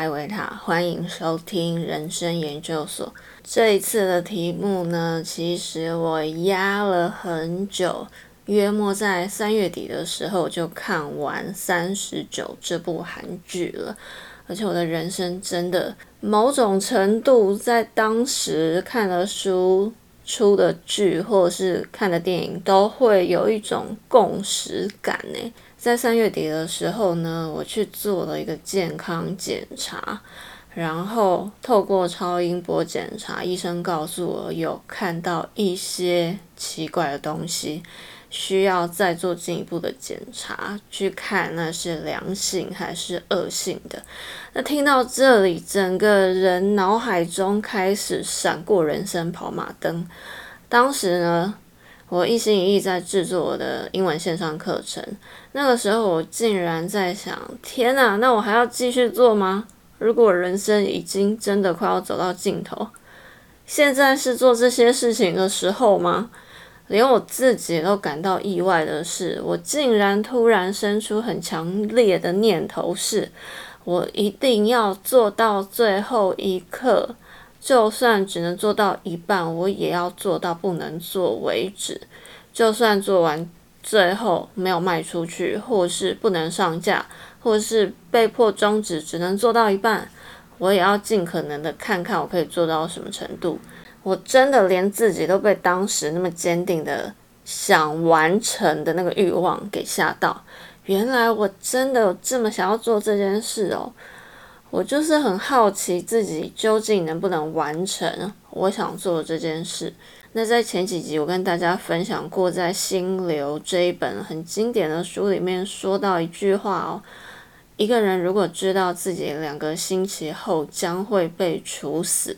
艾维塔，欢迎收听人生研究所。这一次的题目呢，其实我压了很久，约莫在三月底的时候就看完《三十九》这部韩剧了。而且我的人生真的某种程度，在当时看了书、出的剧或是看的电影，都会有一种共识感呢。在三月底的时候呢，我去做了一个健康检查，然后透过超音波检查，医生告诉我有看到一些奇怪的东西，需要再做进一步的检查，去看那是良性还是恶性的。那听到这里，整个人脑海中开始闪过人生跑马灯。当时呢。我一心一意在制作我的英文线上课程，那个时候我竟然在想：天哪，那我还要继续做吗？如果人生已经真的快要走到尽头，现在是做这些事情的时候吗？连我自己都感到意外的是，我竟然突然生出很强烈的念头，是我一定要做到最后一刻。就算只能做到一半，我也要做到不能做为止。就算做完最后没有卖出去，或是不能上架，或是被迫终止，只能做到一半，我也要尽可能的看看我可以做到什么程度。我真的连自己都被当时那么坚定的想完成的那个欲望给吓到。原来我真的有这么想要做这件事哦。我就是很好奇自己究竟能不能完成我想做的这件事。那在前几集我跟大家分享过，在《心流》这一本很经典的书里面说到一句话哦：一个人如果知道自己两个星期后将会被处死，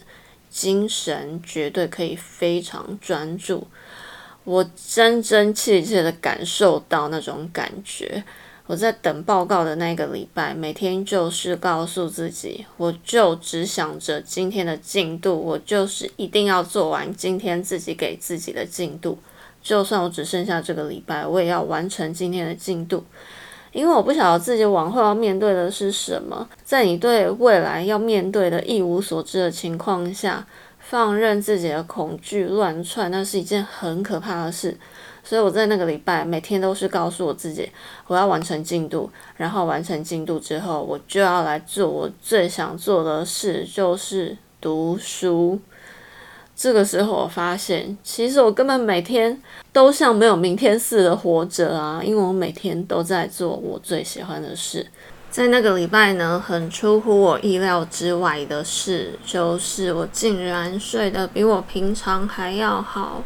精神绝对可以非常专注。我真真切切的感受到那种感觉。我在等报告的那个礼拜，每天就是告诉自己，我就只想着今天的进度，我就是一定要做完今天自己给自己的进度，就算我只剩下这个礼拜，我也要完成今天的进度，因为我不晓得自己往后要面对的是什么，在你对未来要面对的一无所知的情况下，放任自己的恐惧乱窜，那是一件很可怕的事。所以我在那个礼拜每天都是告诉我自己，我要完成进度，然后完成进度之后，我就要来做我最想做的事，就是读书。这个时候我发现，其实我根本每天都像没有明天似的活着啊，因为我每天都在做我最喜欢的事。在那个礼拜呢，很出乎我意料之外的事，就是我竟然睡得比我平常还要好。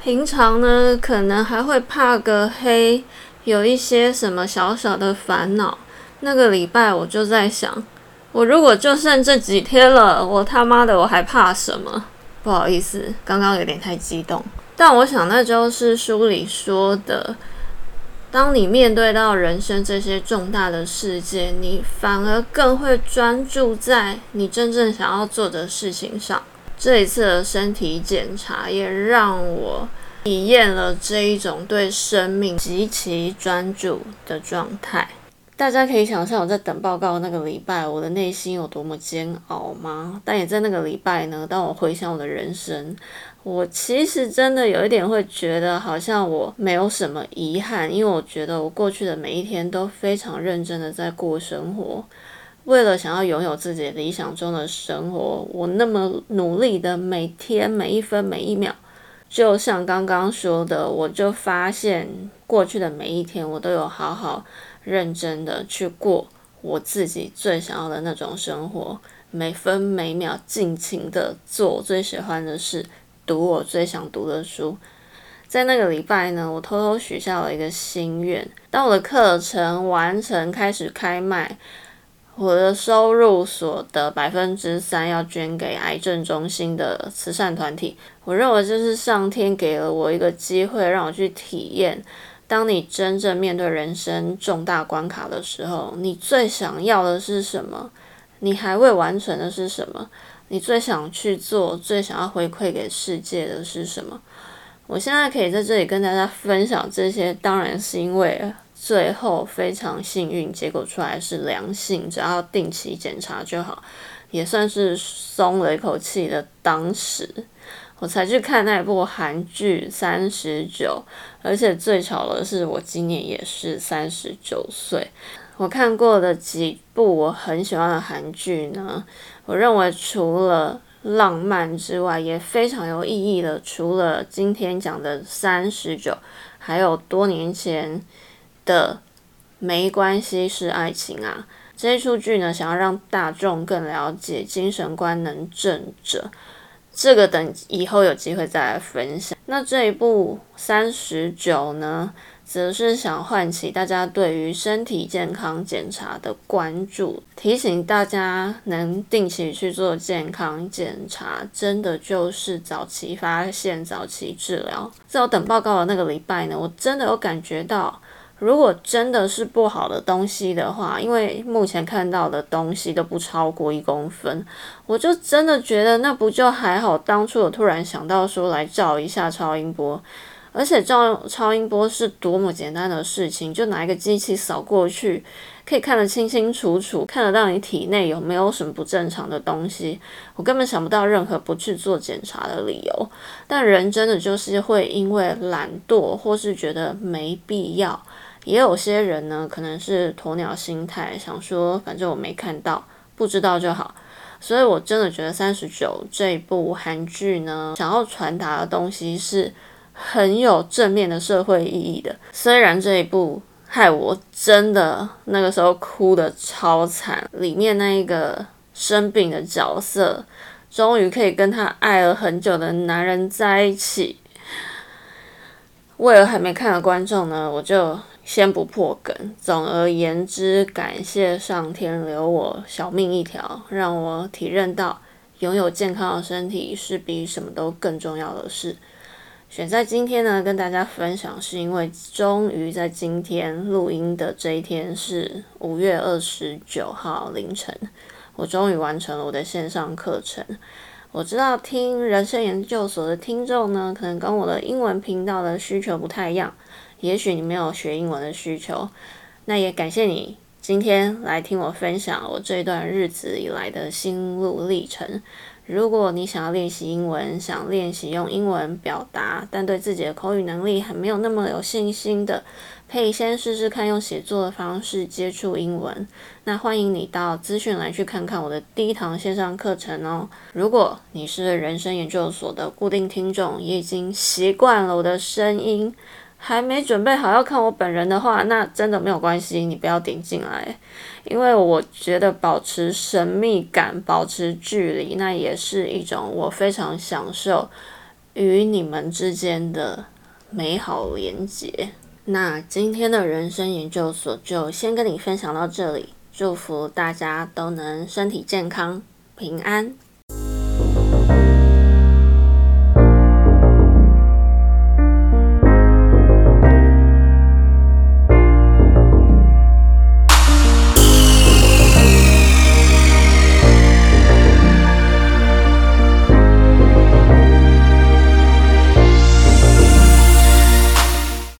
平常呢，可能还会怕个黑，有一些什么小小的烦恼。那个礼拜我就在想，我如果就剩这几天了，我他妈的我还怕什么？不好意思，刚刚有点太激动。但我想那就是书里说的，当你面对到人生这些重大的事件，你反而更会专注在你真正想要做的事情上。这一次的身体检查也让我体验了这一种对生命极其专注的状态。大家可以想象我在等报告那个礼拜，我的内心有多么煎熬吗？但也在那个礼拜呢，当我回想我的人生，我其实真的有一点会觉得，好像我没有什么遗憾，因为我觉得我过去的每一天都非常认真的在过生活。为了想要拥有自己理想中的生活，我那么努力的每天每一分每一秒，就像刚刚说的，我就发现过去的每一天，我都有好好认真的去过我自己最想要的那种生活，每分每秒尽情的做我最喜欢的事，读我最想读的书。在那个礼拜呢，我偷偷许下了一个心愿，当我的课程完成开始开卖。我的收入所得百分之三要捐给癌症中心的慈善团体。我认为这是上天给了我一个机会，让我去体验。当你真正面对人生重大关卡的时候，你最想要的是什么？你还未完成的是什么？你最想去做、最想要回馈给世界的是什么？我现在可以在这里跟大家分享这些，当然是因为最后非常幸运，结果出来是良性，只要定期检查就好，也算是松了一口气的。当时我才去看那部韩剧《三十九》，而且最巧的是，我今年也是三十九岁。我看过的几部我很喜欢的韩剧呢，我认为除了浪漫之外，也非常有意义的。除了今天讲的《三十九》，还有多年前的《没关系是爱情》啊，这一出剧呢，想要让大众更了解精神官能症者，这个等以后有机会再来分享。那这一部《三十九》呢？则是想唤起大家对于身体健康检查的关注，提醒大家能定期去做健康检查，真的就是早期发现、早期治疗。在我等报告的那个礼拜呢，我真的有感觉到，如果真的是不好的东西的话，因为目前看到的东西都不超过一公分，我就真的觉得那不就还好。当初我突然想到说来照一下超音波。而且照超音波是多么简单的事情，就拿一个机器扫过去，可以看得清清楚楚，看得到你体内有没有什么不正常的东西。我根本想不到任何不去做检查的理由。但人真的就是会因为懒惰，或是觉得没必要。也有些人呢，可能是鸵鸟心态，想说反正我没看到，不知道就好。所以我真的觉得《三十九》这部韩剧呢，想要传达的东西是。很有正面的社会意义的，虽然这一部害我真的那个时候哭的超惨，里面那一个生病的角色，终于可以跟他爱了很久的男人在一起。为了还没看的观众呢，我就先不破梗。总而言之，感谢上天留我小命一条，让我体认到拥有健康的身体是比什么都更重要的事。选在今天呢，跟大家分享，是因为终于在今天录音的这一天是五月二十九号凌晨，我终于完成了我的线上课程。我知道听人生研究所的听众呢，可能跟我的英文频道的需求不太一样，也许你没有学英文的需求，那也感谢你今天来听我分享我这段日子以来的心路历程。如果你想要练习英文，想练习用英文表达，但对自己的口语能力还没有那么有信心的，可以先试试看用写作的方式接触英文。那欢迎你到资讯栏去看看我的第一堂线上课程哦。如果你是人生研究所的固定听众，也已经习惯了我的声音。还没准备好要看我本人的话，那真的没有关系，你不要点进来，因为我觉得保持神秘感、保持距离，那也是一种我非常享受与你们之间的美好连结。那今天的人生研究所就先跟你分享到这里，祝福大家都能身体健康、平安。